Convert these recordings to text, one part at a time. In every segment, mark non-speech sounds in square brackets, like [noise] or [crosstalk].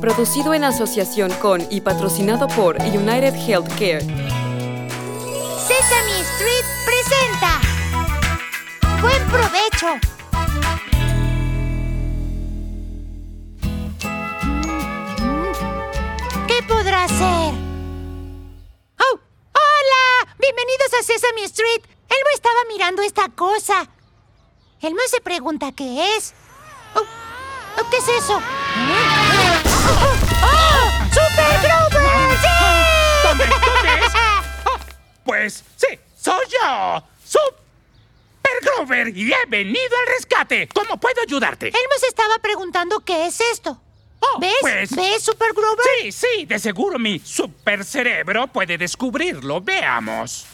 Producido en asociación con y patrocinado por United Healthcare. Sesame Street presenta. Buen provecho. ¿Qué podrá ser? ¡Oh! ¡Hola! Bienvenidos a Sesame Street. Elmo estaba mirando esta cosa. Elmo se pregunta qué es. Oh, oh, ¿Qué es eso? ¡Oh! ¡Oh! ¡Super Grover! ¡Sí! ¿Dónde? ¿Dónde es? [laughs] Oh, pues sí, soy yo. Super Grover y he venido al rescate. ¿Cómo puedo ayudarte? Elmo se estaba preguntando qué es esto. Oh, ¿Ves? pues- ¿Ves, Super Grover? Sí, sí, de seguro mi super cerebro puede descubrirlo. Veamos.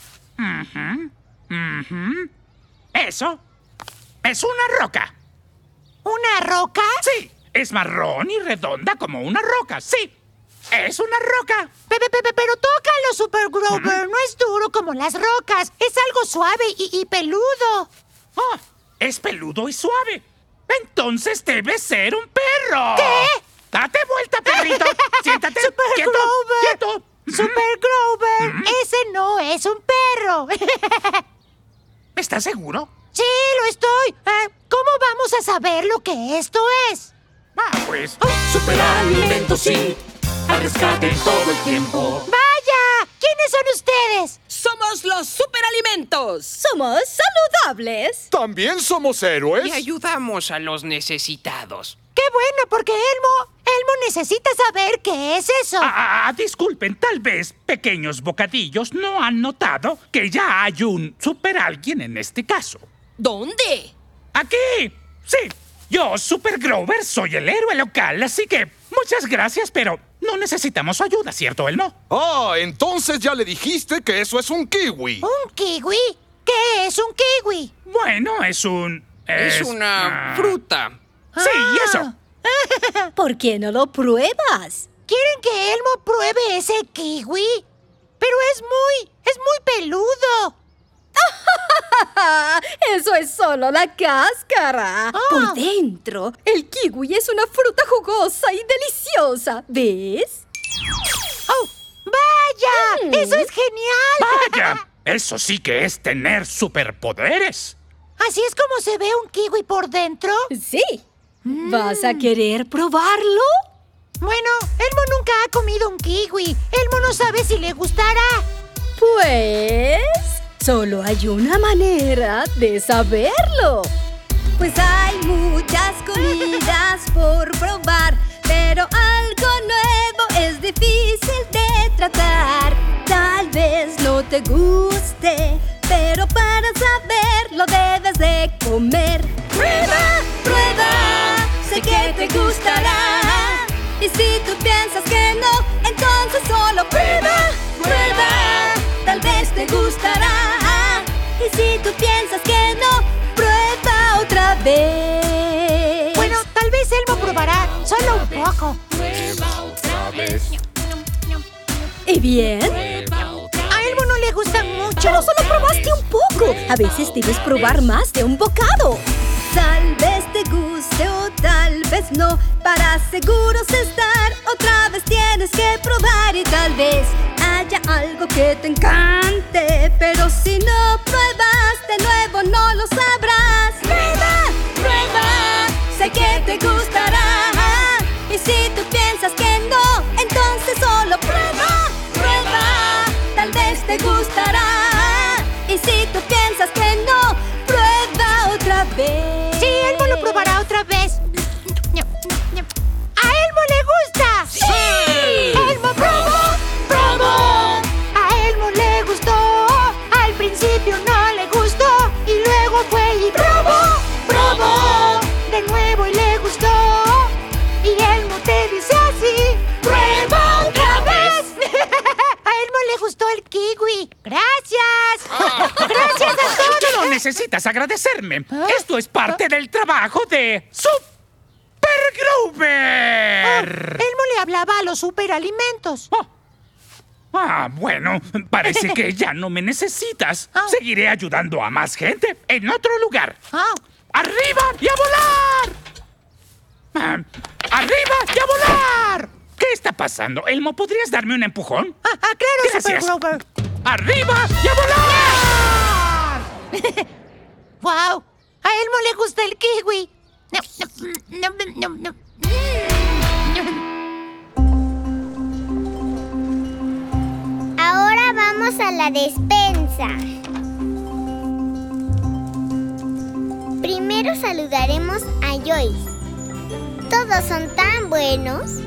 Eso es una roca. ¿Una roca? Sí, es marrón y redonda como una roca. Sí, es una roca. Pepe, Pepe, pero tócalo, Super Grover. No es duro como las rocas. Es algo suave y, y peludo. Ah, es peludo y suave. Entonces debe ser un perro. ¿Qué? Date vuelta, perrito. [laughs] Siéntate. Super quieto, Grover. quieto. Super Grover, ese no es un perro. [laughs] ¿Estás seguro? Sí, lo estoy. Eh, ¿Cómo vamos a saber lo que esto es? Ah, pues. Superalimentos sí, al rescate todo el tiempo. ¡Vaya! ¿Quiénes son ustedes? Somos los superalimentos. Somos saludables. También somos héroes. Y ayudamos a los necesitados. ¡Qué bueno! Porque Elmo, Elmo necesita saber qué es eso. Ah, ah, disculpen, tal vez pequeños bocadillos no han notado que ya hay un super alguien en este caso. ¿Dónde? ¡Aquí! Sí, yo, Super Grover, soy el héroe local, así que muchas gracias, pero no necesitamos su ayuda, ¿cierto, Elmo? Ah, entonces ya le dijiste que eso es un kiwi. ¿Un kiwi? ¿Qué es un kiwi? Bueno, es un... Es, una ah, fruta. Sí, y eso. [laughs] ¿Por qué no lo pruebas? ¿Quieren que Elmo pruebe ese kiwi? Pero es muy, es muy peludo. [laughs] Eso es solo la cáscara. Ah. Por dentro, el kiwi es una fruta jugosa y deliciosa. ¿Ves? ¡Oh! ¡Vaya! Mm. ¡Eso es genial! ¡Vaya! [laughs] Eso sí que es tener superpoderes. ¿Así es como se ve un kiwi por dentro? Sí. ¿Vas a querer probarlo? Bueno, Elmo nunca ha comido un kiwi. Elmo no sabe si le gustará. Pues... Solo hay una manera de saberlo. Pues hay muchas bien? A Elmo no le gustan mucho. Solo probaste un poco. A veces debes probar más de un bocado. Tal vez te guste o tal vez no. Para seguros estar, otra vez tienes que probar y tal vez haya algo que te encante. Pero si no pruebas de nuevo, no lo sabrás. Prueba, prueba, sé que te gustará. Y si tú piensas que no, entonces solo prueba, tal vez te gustará. Y si tú piensas que no, prueba otra vez. Sí, Elmo lo probará necesitas agradecerme. Esto es parte del trabajo de Super Grover. Elmo le hablaba a los superalimentos. Oh, Ah, bueno, parece que ya no me necesitas. Seguiré ayudando a más gente en otro lugar. ¡Arriba y a volar! Ah, ¡Arriba y a volar! ¿Qué está pasando? Elmo, ¿podrías darme un empujón? Ah, ah, claro, Gracias. Super Grover. ¡Arriba y a volar! [laughs] ¡Wow! A Elmo le gusta el kiwi. Ahora vamos a la despensa. Primero saludaremos a Joyce. Todos son tan buenos.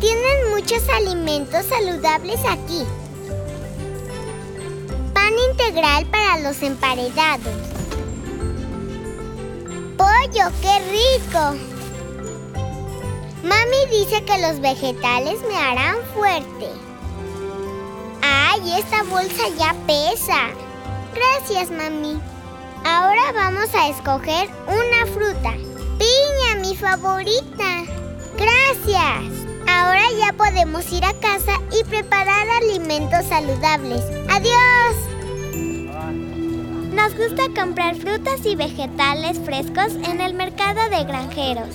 Tienen muchos alimentos saludables aquí. Integral para los emparedados. ¡Pollo, qué rico! Mami dice que los vegetales me harán fuerte. ¡Ay, esta bolsa ya pesa! Gracias, mami. Ahora vamos a escoger una fruta. Piña, mi favorita. Gracias. Ahora ya podemos ir a casa y preparar alimentos saludables. ¡Adiós! Nos gusta comprar frutas y vegetales frescos en el mercado de granjeros.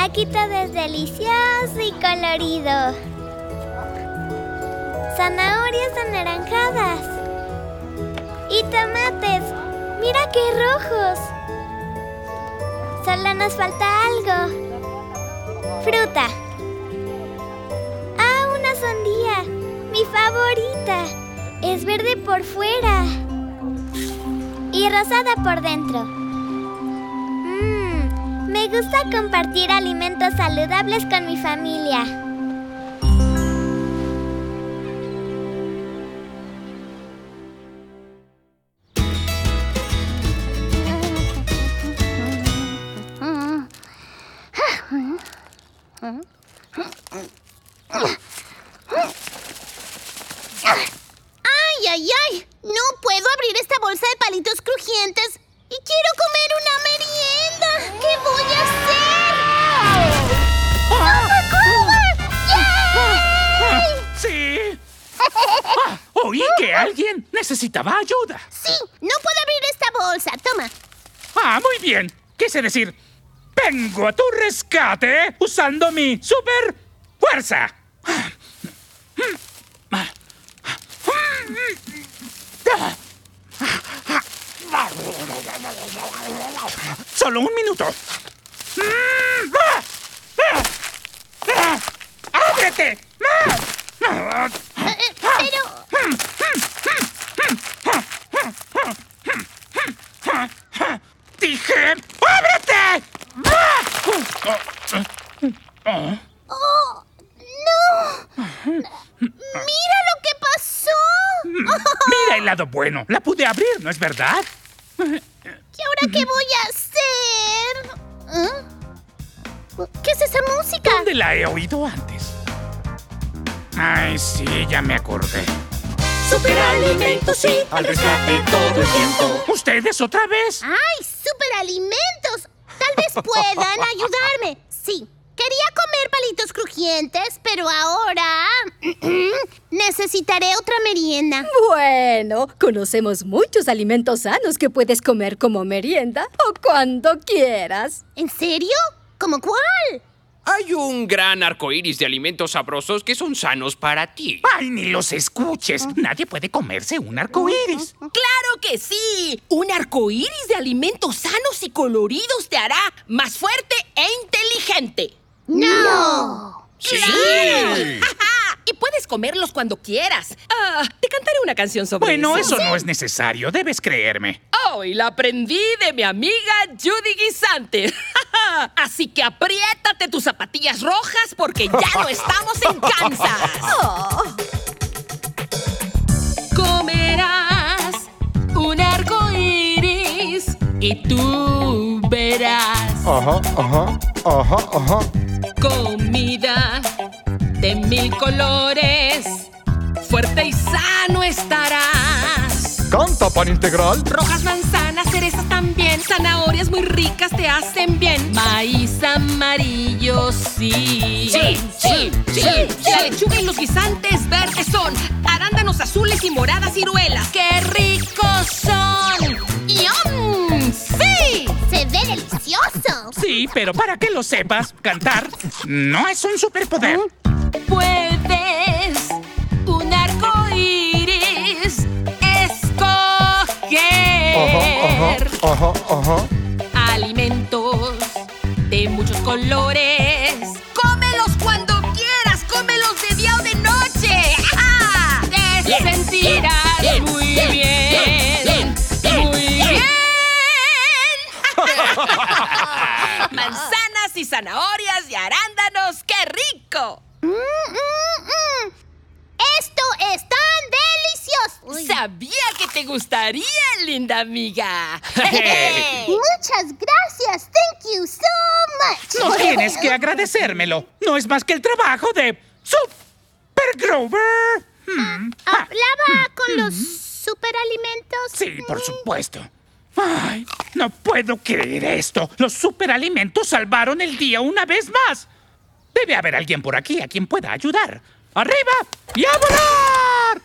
Aquí todo es delicioso y colorido. Zanahorias anaranjadas. Y tomates. Mira qué rojos. Solo nos falta algo. Fruta. Ah, una sandía. Mi favorita. Es verde por fuera. Y rosada por dentro. Mmm, me gusta compartir alimentos saludables con mi familia. Decir, vengo a tu rescate usando mi super fuerza. Solo un minuto. ¡Ábrete! Eh, pero... ¡Dije! ¡Ábrete! ¡Oh! ¡No! ¡Mira lo que pasó! Mira el lado bueno. La pude abrir, ¿no es verdad? ¿Y ahora qué voy a hacer? ¿Eh? ¿Qué es esa música? ¿Dónde la he oído antes? Ay, sí, ya me acordé. Superalimentos, sí, al rescate todo el tiempo. ¿Ustedes otra vez? ¡Ay, superalimentos! Tal vez puedan [laughs] ayudarme. Sí, quería comer palitos crujientes, pero ahora [clears throat] necesitaré otra merienda. Bueno, conocemos muchos alimentos sanos que puedes comer como merienda o cuando quieras. ¿En serio? ¿Cómo cuál? Hay un gran arco iris de alimentos sabrosos que son sanos para ti. ¡Ay, ni los escuches! Nadie puede comerse un arco iris. ¡Claro que sí! Un arco iris de alimentos sanos y coloridos te hará más fuerte e inteligente. ¡No! ¡Sí! ¡Ajá! [laughs] Y puedes comerlos cuando quieras. Ah, te cantaré una canción sobre Bueno, eso. eso no es necesario. Debes creerme. Oh, y la aprendí de mi amiga Judy Guisante. [laughs] Así que apriétate tus zapatillas rojas porque ya no estamos en Kansas. Oh, [laughs] Comerás un arco iris y tú verás Ajá, ajá, ajá, ajá. Comida de mil colores. Fuerte y sano estarás. Canta pan integral. Rojas, manzanas, cerezas también. Zanahorias muy ricas te hacen bien. Maíz amarillo, sí. Sí, sí, sí, La lechuga y los guisantes verdes son. Arándanos azules y moradas ciruelas. ¡Qué ricos pero para que lo sepas, cantar no es un superpoder. Puedes un arco iris escoger Ajá, ajá. alimentos de muchos colores. ¡Cómelos cuando quieras! ¡Cómelos de día o de noche! ¡Ah! Te sentirás muy bien. ¡Muy bien! [laughs] Manzanas y zanahorias y arándanos. ¡Qué rico! Mm, mm, mm. ¡Esto es tan delicioso! Sabía que te gustaría, linda amiga. [laughs] [laughs] Muchas gracias. Thank you so much. No tienes que agradecérmelo. No es más que el trabajo de Super Grover. Hmm. Ah, ¿Hablaba con los superalimentos? Sí, por supuesto. Ay, no puedo creer esto. Los superalimentos salvaron el día una vez más. Debe haber alguien por aquí a quien pueda ayudar. ¡Arriba y a volar!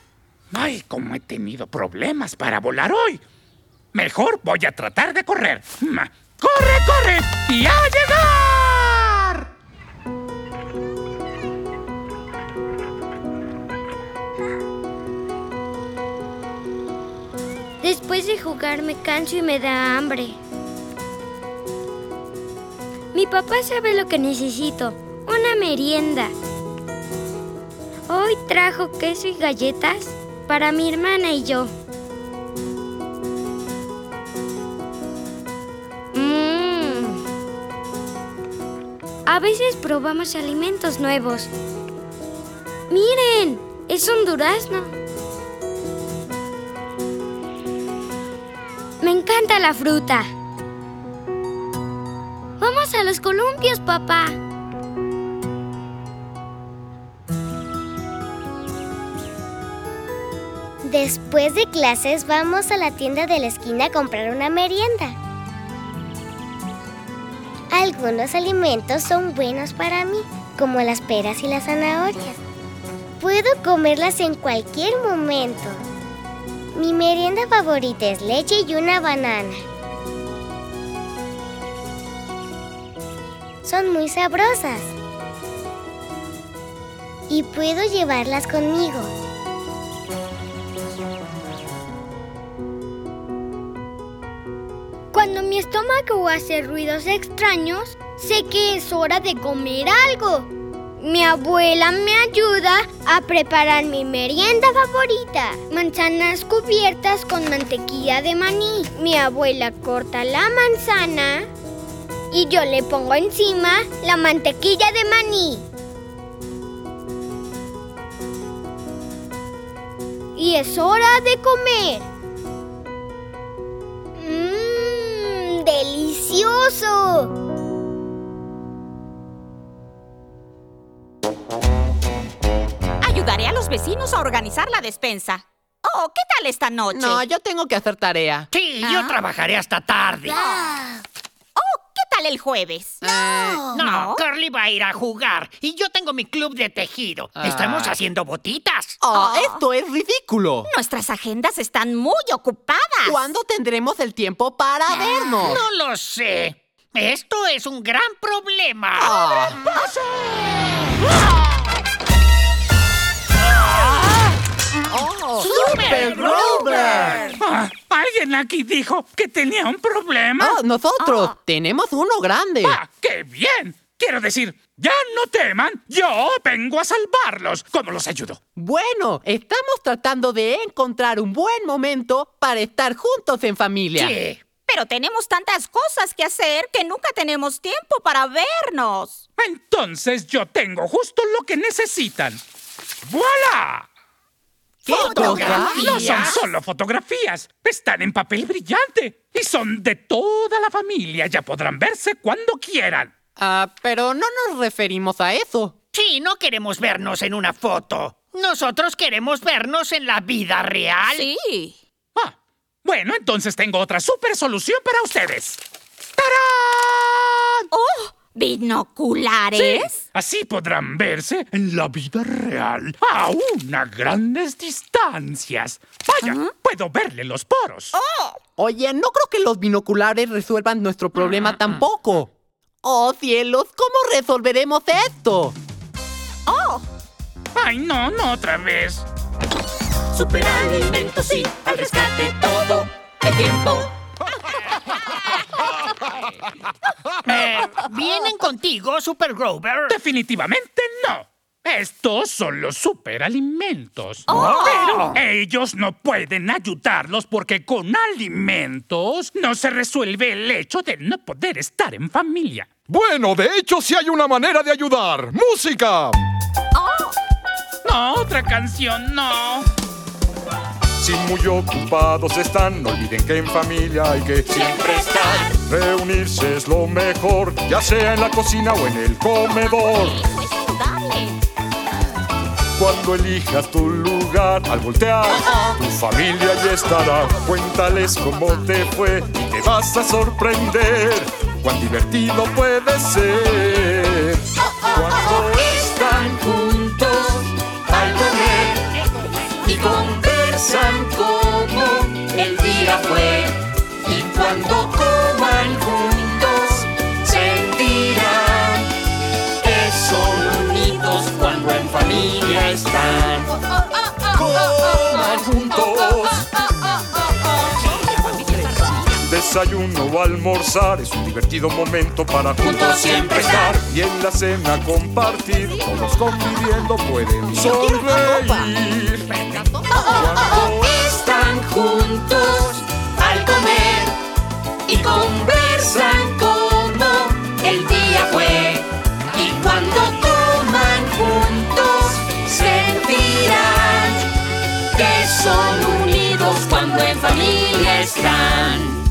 Ay, cómo he tenido problemas para volar hoy. Mejor voy a tratar de correr. ¡Corre, corre! ¡Y a llegar! Después de jugar me canso y me da hambre. Mi papá sabe lo que necesito. Una merienda. Hoy trajo queso y galletas para mi hermana y yo. Mmm. A veces probamos alimentos nuevos. Miren, es un durazno. Encanta la fruta. Vamos a los columpios, papá. Después de clases vamos a la tienda de la esquina a comprar una merienda. Algunos alimentos son buenos para mí, como las peras y las zanahorias. Puedo comerlas en cualquier momento. Mi merienda favorita es leche y una banana. Son muy sabrosas. Y puedo llevarlas conmigo. Cuando mi estómago hace ruidos extraños, sé que es hora de comer algo. Mi abuela me ayuda a preparar mi merienda favorita, manzanas cubiertas con mantequilla de maní. Mi abuela corta la manzana y yo le pongo encima la mantequilla de maní. Y es hora de comer. ¡Mmm! ¡Delicioso! Vecinos a organizar la despensa. Oh, ¿qué tal esta noche? No, yo tengo que hacer tarea. Sí, Ah. yo trabajaré hasta tarde. Oh, ¿qué tal el jueves? No, no, Carly va a ir a jugar y yo tengo mi club de tejido. Ah. Estamos haciendo botitas. Oh, esto es ridículo. Nuestras agendas están muy ocupadas. ¿Cuándo tendremos el tiempo para vernos? No lo sé. Esto es un gran problema. Ah. ¡Super Grover! Ah, Alguien aquí dijo que tenía un problema. Oh, nosotros tenemos uno grande. ¡Ah, qué bien! Quiero decir, ya no teman, yo vengo a salvarlos. ¿Cómo los ayudo? Bueno, estamos tratando de encontrar un buen momento para estar juntos en familia. Sí. Pero tenemos tantas cosas que hacer que nunca tenemos tiempo para vernos. Entonces yo tengo justo lo que necesitan. ¡Voilá! ¿Fotografías? No son solo fotografías, están en papel brillante y son de toda la familia. Ya podrán verse cuando quieran. Ah, pero no nos referimos a eso. Sí, no queremos vernos en una foto. Nosotros queremos vernos en la vida real. Sí. Ah, Bueno, entonces tengo otra super solución para ustedes. ¡Tarán! ¡Oh! ¿Binoculares? Sí, así podrán verse en la vida real a unas grandes distancias. Vaya, puedo verle los poros. Oye, no creo que los binoculares resuelvan nuestro problema tampoco. ¡Oh, cielos! ¿Cómo resolveremos esto? ¡Oh! Ay, no, no otra vez. Superalimentos sí, al rescate todo el tiempo. [laughs] [laughs] Eh, ¿Vienen contigo, Super Grover? Definitivamente no. Estos son los superalimentos. Oh. Pero ellos no pueden ayudarlos porque con alimentos no se resuelve el hecho de no poder estar en familia. Bueno, de hecho sí hay una manera de ayudar. ¡Música! No, otra canción, no. Si muy ocupados están, no olviden que en familia hay que siempre estar. Reunirse es lo mejor, ya sea en la cocina o en el comedor. Cuando elijas tu lugar al voltear, tu familia ya estará. Cuéntales cómo te fue y te vas a sorprender. Cuán divertido puede ser. Cuando conversan como el día fue. Y cuando coman juntos, sentirán que son unidos cuando en familia están. Coman juntos. Desayuno o almorzar es un divertido momento para juntos siempre estar. Y en la cena compartir, todos conviviendo pueden sonreír. Están juntos al comer y conversan como el día fue. Y cuando coman juntos sentirán que son unidos cuando en familia están.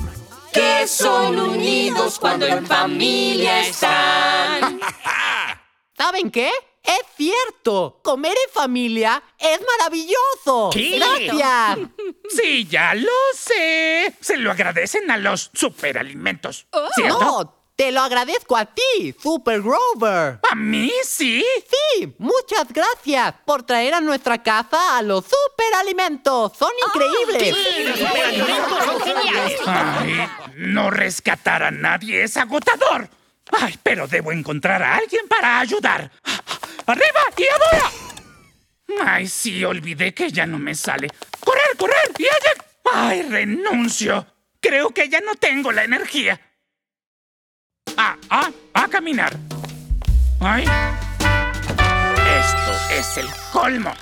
Que son unidos cuando en familia están. [laughs] ¿Saben qué? Cierto. Comer en familia es maravilloso. Sí. Gracias. Sí, ya lo sé. Se lo agradecen a los superalimentos. ¿Cierto? No, te lo agradezco a ti, Super Grover. ¿A mí sí? Sí, muchas gracias por traer a nuestra casa a los superalimentos. Son increíbles. Los superalimentos son geniales. Ay, no rescatar a nadie es agotador. Ay, pero debo encontrar a alguien para ayudar. ¡Arriba y ahora! Ay, sí, olvidé que ya no me sale. ¡Correr, correr! ¡Y allá! ¡Ay, renuncio! Creo que ya no tengo la energía. Ah, ah, a caminar. Ay. Esto es el colmo.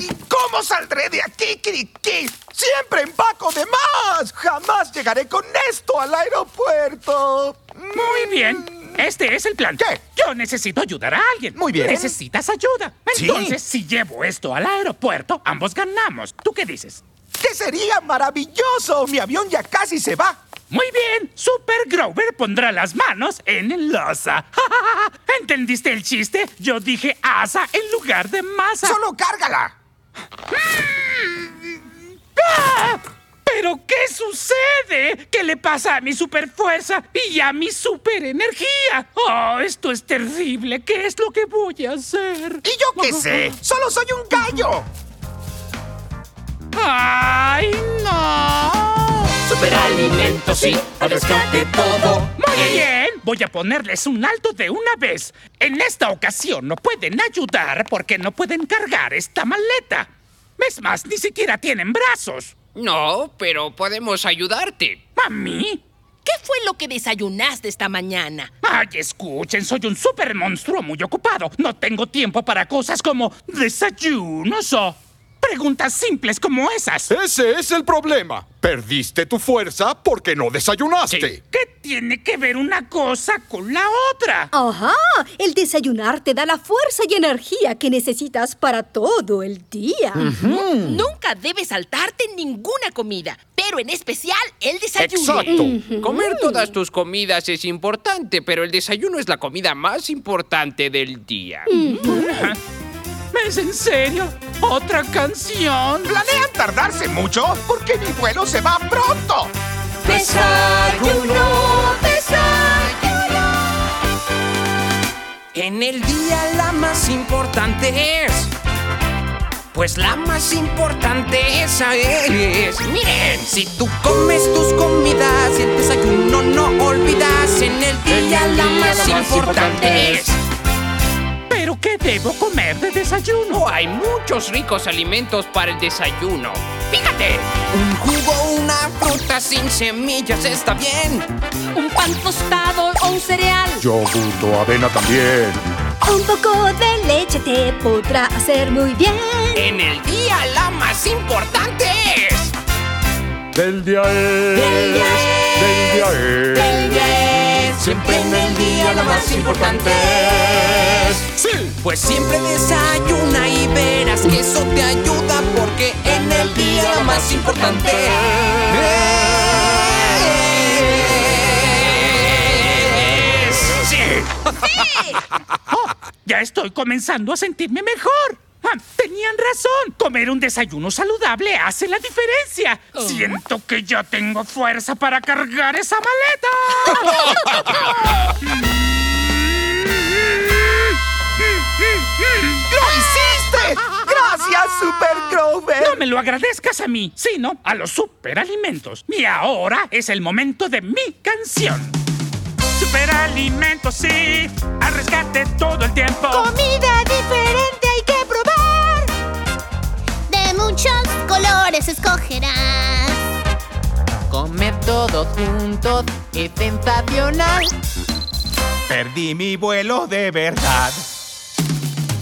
¿Y cómo saldré de aquí, Kiriki? Siempre empaco de más. Jamás llegaré con esto al aeropuerto. Muy bien. Este es el plan. ¿Qué? Yo necesito ayudar a alguien. Muy bien. Necesitas ayuda. Sí. Entonces, si llevo esto al aeropuerto, ambos ganamos. ¿Tú qué dices? ¡Que sería maravilloso! Mi avión ya casi se va. Muy bien. Super Grover pondrá las manos en el asa. [laughs] ¿Entendiste el chiste? Yo dije asa en lugar de masa. Solo cárgala. ¡Ah! ¿Pero qué sucede? ¿Qué le pasa a mi superfuerza y a mi superenergía? ¡Oh, esto es terrible! ¿Qué es lo que voy a hacer? ¿Y yo qué sé? [laughs] ¡Solo soy un gallo! ¡Ay, no! Superalimentos sí, al rescate todo. Muy bien, voy a ponerles un alto de una vez. En esta ocasión no pueden ayudar porque no pueden cargar esta maleta. Es más, ni siquiera tienen brazos. No, pero podemos ayudarte. ¿A mí? ¿Qué fue lo que desayunaste esta mañana? Ay, escuchen, soy un super monstruo muy ocupado. No tengo tiempo para cosas como desayunos o preguntas simples como esas. Ese es el problema. Perdiste tu fuerza porque no desayunaste. ¿Qué tiene que ver una cosa con la otra? Ajá, el desayunar te da la fuerza y energía que necesitas para todo el día. Nunca debes saltarte ninguna comida, pero en especial el desayuno. Exacto. Comer todas tus comidas es importante, pero el desayuno es la comida más importante del día. ¿Es en serio? ¿Otra canción? ¿Planean tardarse mucho? Porque mi vuelo se va pronto. Desayuno, desayuno. En el día la más importante es. Pues la más importante esa es. Miren, si tú comes tus comidas y el desayuno no olvidas, en el día la más importante es. ¿Pero qué debo comer de desayuno? Oh, hay muchos ricos alimentos para el desayuno. Fíjate, un jugo, una fruta sin semillas está bien. Un pan tostado o un cereal. Yogur o avena también. Un poco de leche te podrá hacer muy bien. En el día la más importante es. Del día es. Del día es. Del día es. Del día es. Siempre en el día la más importante es. Sí. Pues siempre desayuna y verás que eso te ayuda porque en el día la más importante es. Sí. Oh, [laughs] ya estoy comenzando a sentirme mejor. Ah, tenían razón. Comer un desayuno saludable hace la diferencia. Siento que ya tengo fuerza para cargar esa maleta. [laughs] ¡Lo hiciste! ¡Gracias, Super Grover! No me lo agradezcas a mí, sino a los superalimentos. Y ahora es el momento de mi canción. Superalimentos, sí, al rescate todo el tiempo. Comida diferente muchos colores escogerás. Comer todos juntos es sensacional. Perdí mi vuelo de verdad.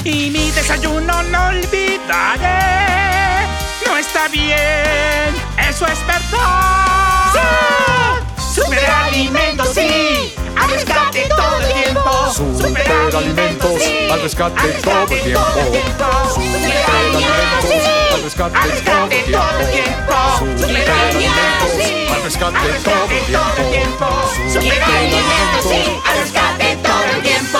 Y mi desayuno no olvidaré. No está bien, eso es verdad. ¡Sí! ¡Superalimentos, sí! ¡Al rescate todo el tiempo! Superalimentos al rescate todo el tiempo. Superalimentos al rescate todo el tiempo. Superalimentos al rescate todo el tiempo. Superalimentos, al rescate todo el tiempo.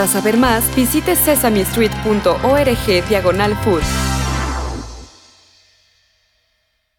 Para saber más, visite sesamestreet.org diagonal food.